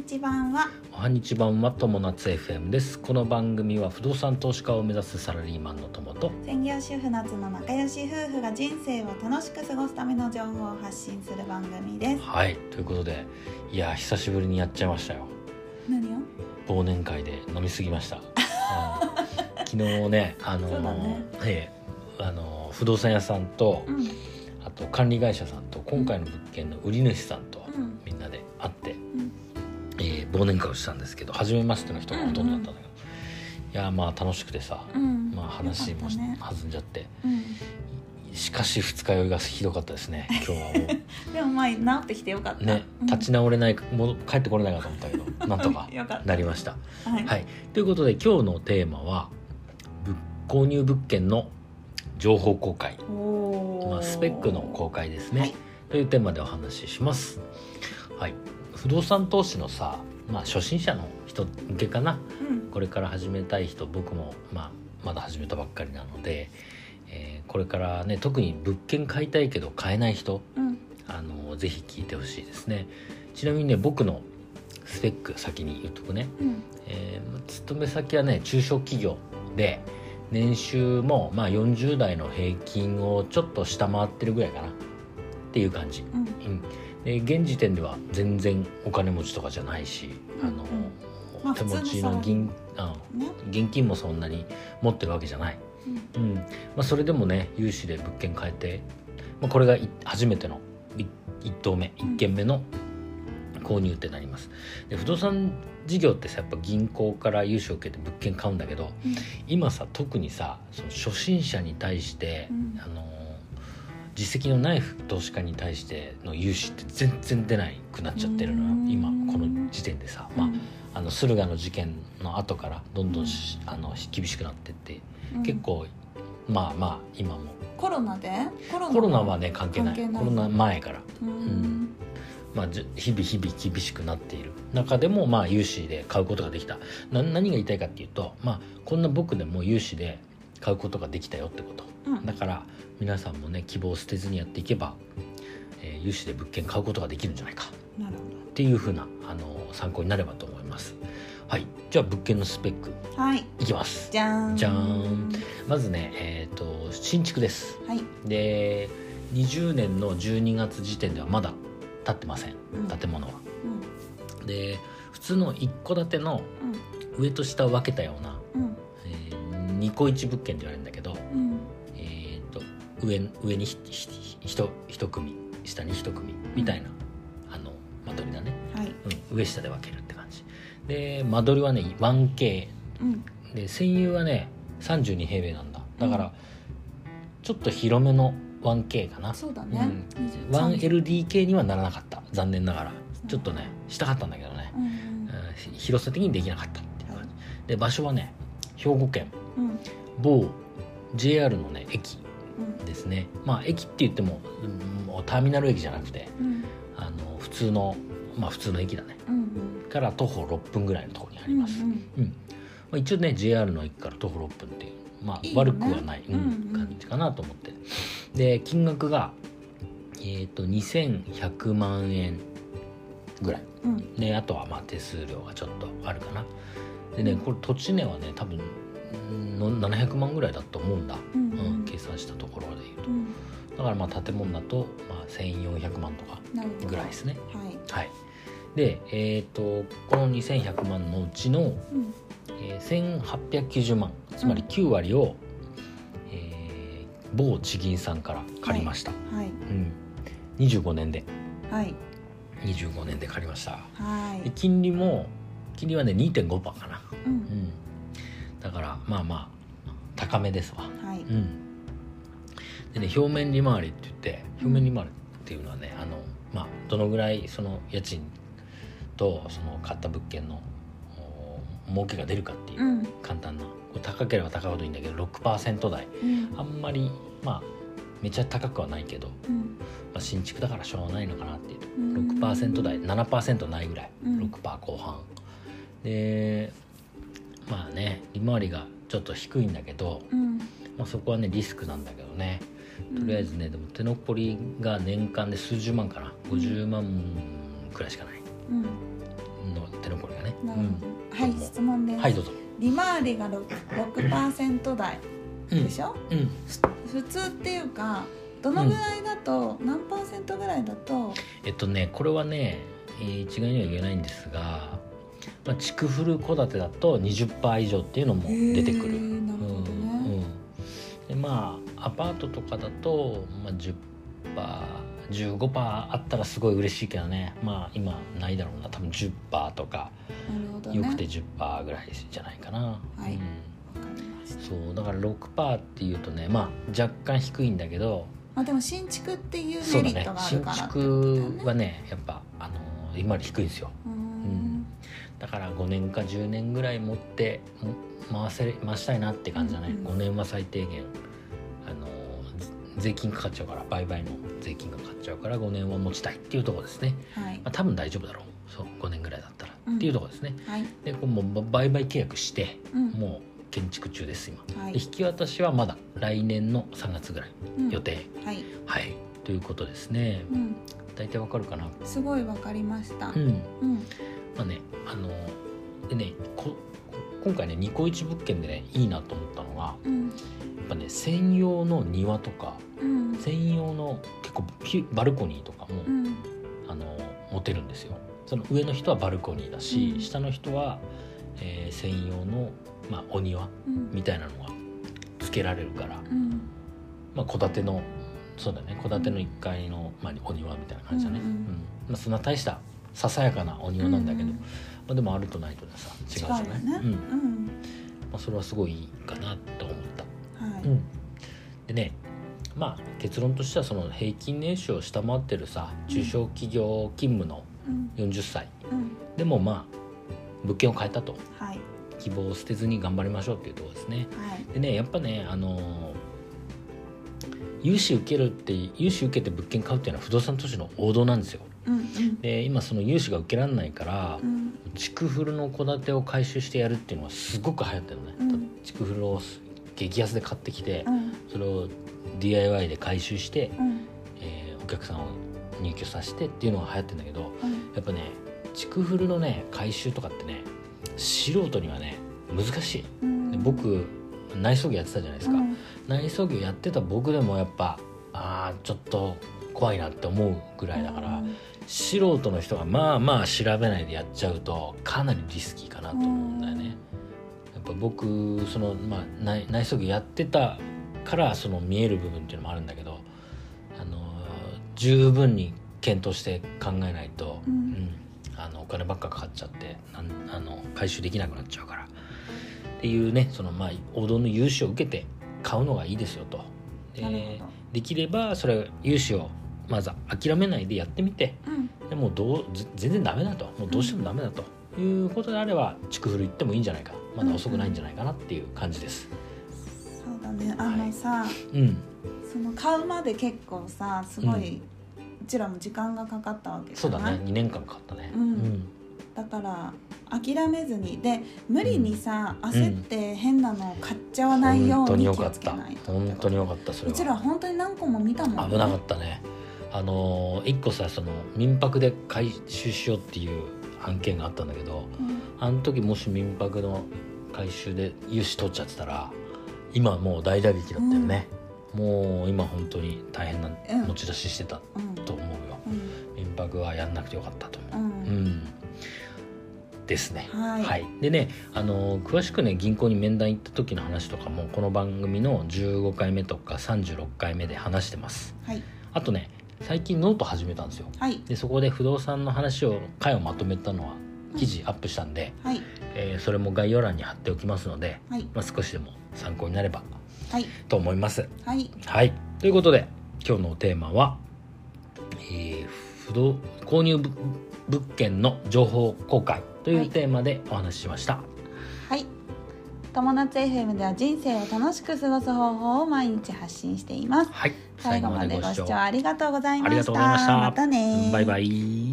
日版は。おはにち版は友達 FM です。この番組は不動産投資家を目指すサラリーマンの友と。専業主婦夏の仲良し夫婦が人生を楽しく過ごすための情報を発信する番組です。はい。ということでいや久しぶりにやっちゃいましたよ。何を？忘年会で飲みすぎました、うん昨日ねあのね。ええあの不動産屋さんと、うん。あと管理会社さんと今回の物件の売り主さん忘年会をしたんですけど初めましての人がほとんどだったんだけど、いやまあ楽しくてさ、うん。まあ話もね。弾んじゃって。うん。しかし二日酔いがひどかったですね 今日はもでもまあ治ってきてよかった。うねうん。立ち直れないもう帰ってこれないかと思ったけど なんとかなりました。はい、はい、ということで今日のテーマは物購入物件の情報公開、まあ、スペックの公開ですね、はい。というテーマでお話しします。はい、不動産投資のさ、まあ、初心者の人向けかな。うん。これから始めたい人僕も、まあ、まだ始めたばっかりなので、えーこれからね特に物件買いたいけど買えない人うん。あのぜひ聞いてほしいですね。ちなみにね僕のスペック先に言っとくね、うん。えー勤め先はね中小企業で年収もまあ40代の平均をちょっと下回ってるぐらいかな。っていう感じ、うん。うん、で現時点では全然お金持ちとかじゃないし、うんあのまあ手持ちのの銀あね。現金もそんなに持ってるわけじゃない、うん。うん。まあ、それでもね融資で物件買えて、まあ、これがい初めてのい一棟目うん。一軒目の購入ってなります。で不動産事業ってさやっぱ銀行から融資を受けて物件買うんだけどうん。今さ特にさその初心者に対して、うん。あの実績のない投資家に対しての融資って全然出ないくなっちゃってるのようん。今この時点でさ、まあうん。あの駿河の事件の後からどんどんし、あの厳しくなってって、うん。結構まあまあ今も。コロナで？コロナコロナはね関係ない。コロナ前から、うん。まあ、日々日々厳しくなっている。中でもまあ融資で買うことができた。な何が言いたいかっていうと、まあ、こんな僕でも融資で買うことができたよってこと。うん。だから皆さんもね希望を捨てずにやっていけば、えー融資で物件買うことができるんじゃないか。っていうふうなあの参考になればと思います。はい。じゃあ物件のスペックはい。いきます。じゃーん。じゃーん。まずねえっ、と新築です。はい。で20年の12月時点ではまだ建ってません。うん。建物は。うん。で普通の一戸建ての上と下を分けたような、うん。えー、2戸1物件って言われる上上に一組下に一組みたいな、あの間取りだね、はい。うん、上下で分けるって感じ。で間取りはね 1K うん。で占有はね32平米なんだ。だから、ちょっと広めの 1K かな。そうだね。うん。1LDK にはならなかった。残念ながら。ちょっとねしたかったんだけどね、うんうん。ひ広さ的にできなかったっていう感じ。で場所はね兵庫県。うん。某 JR のね駅。うんですね。まあ駅って言っても,、うんもうターミナル駅じゃなくてうん。あの普通のまあ普通の駅だね。うんから徒歩6分ぐらいのところにあります、うんうん。まあ、一応ね JR の駅から徒歩6分っていうまあ悪くはない、うんうんうん。感じかなと思って。で金額がえっ、と2100万円ぐらい。うん。うんであとはまあ手数料がちょっとあるかな。でねこれ土地値はね多分700万ぐらいだと思うんだ、うんうん。計算したところでいうと。うん。だからまあ建物だと、まあ、1400万とかぐらいですね。はい。はい。でえっ、とこの2100万のうちの、うん。えー1890万つまり9割を、えー某地銀さんから借りました、はい。うん、25年で。はい。25年で借りました。はい。で金利も金利はね2.5%かな、ううんん、だからまあまあ高めですわ。はい。うん。でね表面利回りって言って表面利回りっていうのはねあのまあどのぐらいその家賃とその買った物件のお儲けが出るかっていううん。簡単な。これ高ければ高いほどいいんだけど6%台。うん。あんまりまあめっちゃ高くはないけど、うん。まあ、新築だからしょうがないのかなっていう。うん。6%台7%ないぐらい、うん。6%後半。でまあね利回りがちょっと低いんだけど、うん。まあ、そこはねリスクなんだけどね。とりあえずねでも手残りが年間で数十万かな。50万くらいしかない。うん。の手残りがね。はい質問です、うんはいどうぞ。利回りが 6%, 6台うん。でしょ、うん。普通っていうかどのぐらいだと、何パーセントぐらいだと？えっとねこれはね、えー一概には言えないんですが、まあ、築古戸建てだと20%以上っていうのも出てくる。なるほどね、うんうん。でまあアパートとかだと、まあ、10%15% あったらすごい嬉しいけどね。まあ今ないだろうな。多分10%とかね。よくて10%ぐらいじゃないかな。はい。うん。そうだから6%っていうとねまあ若干低いんだけどまあでも新築っていうそうメリットがあるだね新からってことだよね。築はねやっぱあのー今より低いんですよ。うんだから5年か10年ぐらい持っても回せ回したいなって感じだね、うんうん。5年は最低限。あのー税金かかっちゃうから売買の税金がかかっちゃうから5年は持ちたいっていうところですね、はい。まあ、多分大丈夫だろう。そう5年ぐらいだったら、うん。っていうところですね。はい。でもう売買契約してうん。もう建築中です今、はい。で引き渡しはまだ来年の3月ぐらいうん。予定、はい。はい。ということですね。うん。大体わかるかな？すごいわかりました。うん。うんまあねあのでねこ今回ねニコイチ物件でねいいなと思ったのがやうん。っぱね専用の庭とかうん。専用の結構ピバルコニーとかも、うん。あの持てるんですよ。その上の人はバルコニーだし、うん。下の人は、えー専用の、まあ、お庭うん。みたいなのがつけられるからうん。まあ戸建てのそうだね戸建ての1階の、まあ、お庭みたいな感じだね、うん。うん。まあ、そんな大したささやかなお庭なんだけど、うんまあ、でもあるとないとでさ違うじゃない？ね。うん。まうん。あ、それはすごいいいかなと思った、はい。うん、でねまあ結論としてはその平均年収を下回ってるさ中小企業勤務のうん。40歳。うん。でもまあ物件を変えたと。はい。希望を捨てずに頑張りましょうっていうところですね。はい。でねやっぱねあのー融資受けるって融資受けて物件買うっていうのは不動産投資の王道なんですようんうん。で今その融資が受けられないからうん。築古の戸建てを回収してやるっていうのはすごく流行ってるのね、うん。築古を激安で買ってきてうん。それを DIY で回収して、うん。えーお客さんを入居させてっていうのが流行ってるんだけどうん。やっぱね築古のね回収とかってね素人にはね難しい。うん。で僕内装業やってたじゃないですか、うん。内装業やってた僕でもやっぱあーちょっと怖いなって思うぐらいだから、素人の人がまあまあ調べないでやっちゃうとかなりリスキーかなと思うんだよね。やっぱ僕その、まあ、内内装業やってたからその見える部分っていうのもあるんだけど、あのー十分に検討して考えないと、うん。あのお金ばっかかかっちゃってなんあの回収できなくなっちゃうから。っていうねその、まあ、王道の融資を受けて買うのがいいですよと。でできればそれ融資をまず諦めないでやってみて。どうん。でもうどうぜ全然ダメだと。もうどうしてもダメだと。いうことであれば築古行ってもいいんじゃないか。まだ遅くないんじゃないかなっていう感じです。そうだね。あのさうん、その買うまで結構さすごい、うちらも時間がかかったわけじゃない？そうだね。2年間かかったね。うん。だから諦めずに。で無理にさ、焦って変なのを買っちゃわないように気によかったをつけないと。本当によかった。それは。うちら本当に何個も見たもん危なかったねあのー一個さその民泊で回収しようっていう案件があったんだけどうん。あの時もし民泊の回収で融資取っちゃってたら今もう大打撃だったよね、もう今本当に大変なうん。持ち出ししてたうんと思うよ、うん。民泊はやんなくてよかったと思う。うん。うん。ですね。はい。でねあのー詳しくね銀行に面談行った時の話とかもこの番組の15回目とか36回目で話してます。はい。あとね最近ノート始めたんですよ。はい。でそこで不動産の話を回をまとめたのは記事アップしたんで、はい。えーそれも概要欄に貼っておきますので、はい。まあ、少しでも参考になればはい。と思います。はい。はい。ということで今日のテーマは、えー不動購入物物件の情報公開というテーマでお話ししました。はい。友達 FM では人生を楽しく過ごす方法を毎日発信しています。はい、最後までご視聴ありがとうございました。ました。またねバイバイ。